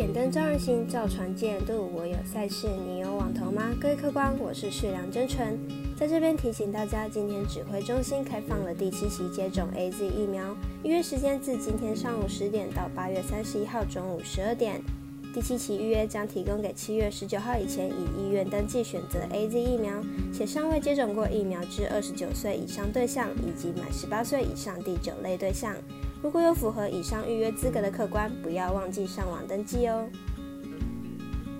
点灯照人行，照船见路。我有赛事，你有网投吗？各位客官，我是旭良真纯，在这边提醒大家，今天指挥中心开放了第七期接种 A Z 疫苗，预约时间自今天上午十点到八月三十一号中午十二点。第七期预约将提供给七月十九号以前以医院登记选择 A Z 疫苗，且尚未接种过疫苗至二十九岁以上对象，以及满十八岁以上第九类对象。如果有符合以上预约资格的客官，不要忘记上网登记哦。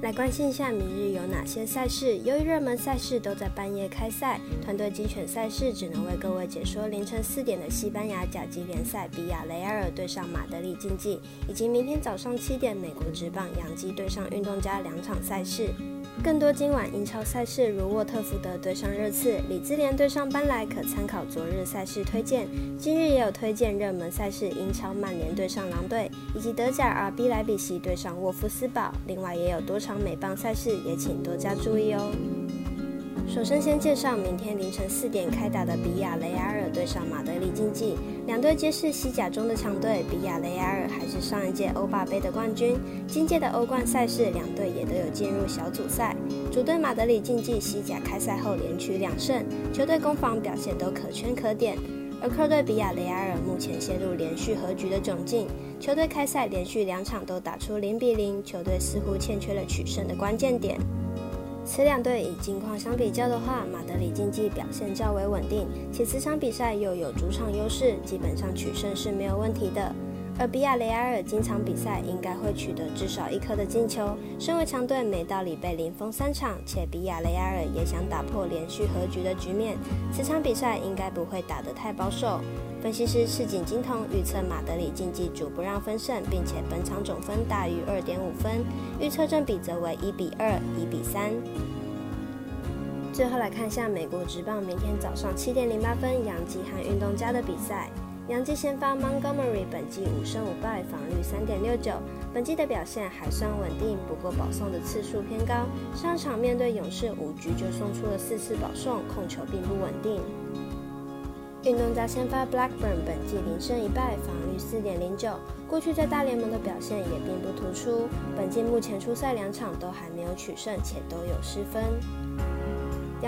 来关心一下明日有哪些赛事。由于热门赛事都在半夜开赛，团队精选赛事只能为各位解说凌晨四点的西班牙甲级联赛比亚雷埃尔对上马德里竞技，以及明天早上七点美国职棒洋基对上运动家两场赛事。更多今晚英超赛事，如沃特福德对上热刺、里兹联对上班莱，可参考昨日赛事推荐。今日也有推荐热门赛事，英超曼联对上狼队，以及德甲 RB 莱比锡对上沃夫斯堡。另外也有多场美棒赛事，也请多加注意哦。首先，先介绍明天凌晨四点开打的比亚雷亚尔对上马德里竞技，两队皆是西甲中的强队。比亚雷亚尔还是上一届欧霸杯的冠军，今届的欧冠赛事，两队也都有进入小组赛。主队马德里竞技西甲开赛后连取两胜，球队攻防表现都可圈可点。而客队比亚雷亚尔目前陷入连续和局的窘境，球队开赛连续两场都打出零比零，球队似乎欠缺了取胜的关键点。此两队以近况相比较的话，马德里竞技表现较为稳定，且此场比赛又有主场优势，基本上取胜是没有问题的。而比亚雷亚尔今场比赛应该会取得至少一颗的进球。身为强队，每道里被零封三场，且比亚雷亚尔也想打破连续和局的局面，此场比赛应该不会打得太保守。分析师赤井金童预测马德里竞技主不让分胜，并且本场总分大于二点五分，预测正比则为一比二、一比三。最后来看一下美国职棒明天早上七点零八分，杨基和运动家的比赛。洋基先发 Montgomery 本季五胜五败，防御三点六九，本季的表现还算稳定，不过保送的次数偏高。上场面对勇士，五局就送出了四次保送，控球并不稳定。运动家先发 Blackburn 本季零胜一败，防御四点零九，过去在大联盟的表现也并不突出。本季目前出赛两场都还没有取胜，且都有失分。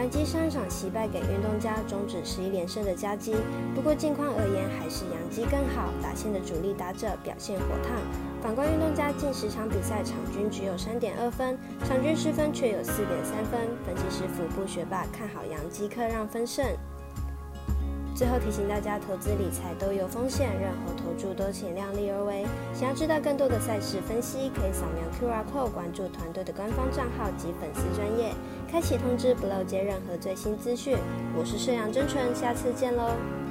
杨基上场惜败给运动家，终止十一连胜的佳绩。不过近况而言，还是杨基更好，打线的主力打者表现火烫。反观运动家近十场比赛，场均只有三点二分，场均失分却有四点三分。分析师腹部学霸看好杨基客让分胜。最后提醒大家，投资理财都有风险，任何投注都请量力而为。想要知道更多的赛事分析，可以扫描 QR code 关注团队的官方账号及粉丝专业，开启通知不漏接任何最新资讯。我是摄阳真纯，下次见喽。